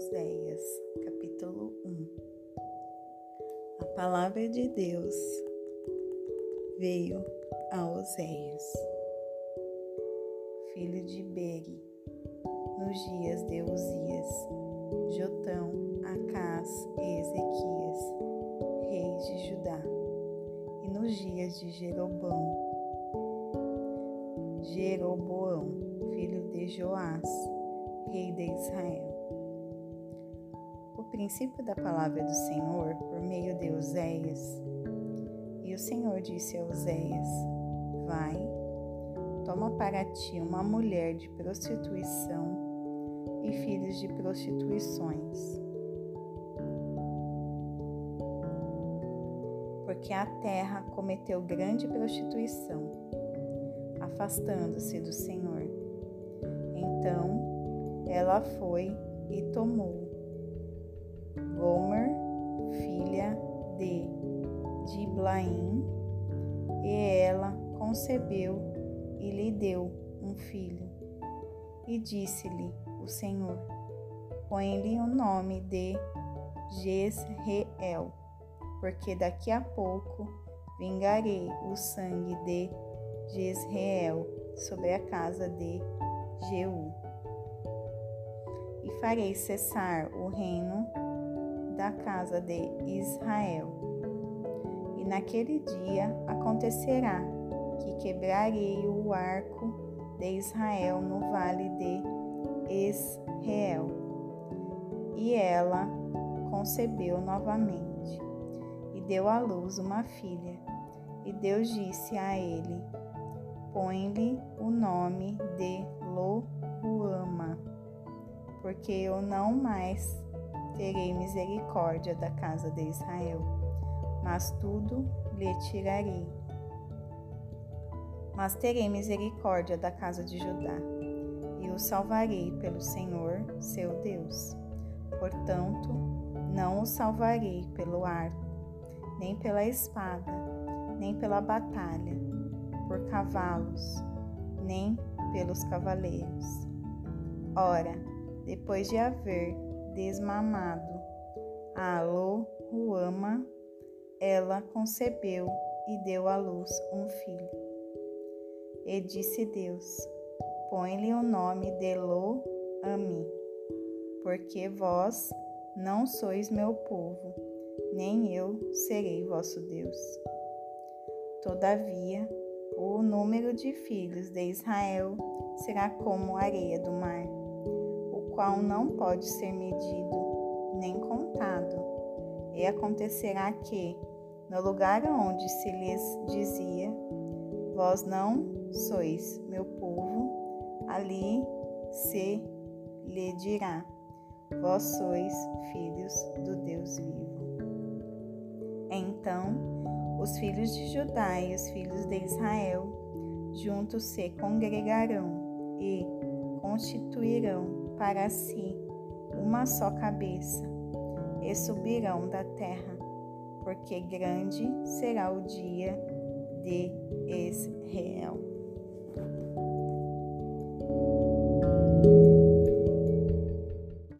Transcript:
Oséias, capítulo 1 A palavra de Deus veio a Oséias, filho de Beri, nos dias de Uzias, Jotão, Acás e Ezequias, reis de Judá, e nos dias de Jeroboão, Jeroboão, filho de Joás, rei de Israel princípio da palavra do Senhor por meio de Oséias. E o Senhor disse a Oséias: Vai, toma para ti uma mulher de prostituição e filhos de prostituições. Porque a terra cometeu grande prostituição, afastando-se do Senhor. Então ela foi e tomou Gomer, filha de Diblaim, e ela concebeu e lhe deu um filho. E disse-lhe o Senhor: Põe-lhe o nome de Jezreel, porque daqui a pouco vingarei o sangue de Jezreel sobre a casa de Jeú. E farei cessar o reino da casa de Israel. E naquele dia acontecerá que quebrarei o arco de Israel no vale de Esreel. E ela concebeu novamente e deu à luz uma filha. E Deus disse a ele: Põe-lhe o nome de Lohuama, porque eu não mais terei misericórdia da casa de Israel, mas tudo lhe tirarei. Mas terei misericórdia da casa de Judá, e o salvarei pelo Senhor, seu Deus. Portanto, não o salvarei pelo arco, nem pela espada, nem pela batalha, por cavalos, nem pelos cavaleiros. Ora, depois de haver desmamado. A Ruama, ela concebeu e deu à luz um filho. E disse Deus: Põe-lhe o nome de Lo-Ami, porque vós não sois meu povo, nem eu serei vosso Deus. Todavia, o número de filhos de Israel será como a areia do mar qual não pode ser medido nem contado. E acontecerá que, no lugar onde se lhes dizia: Vós não sois meu povo, ali se lhe dirá: Vós sois filhos do Deus vivo. Então, os filhos de Judá e os filhos de Israel juntos se congregarão e constituirão para si uma só cabeça, e subirão da terra, porque grande será o dia de Israel.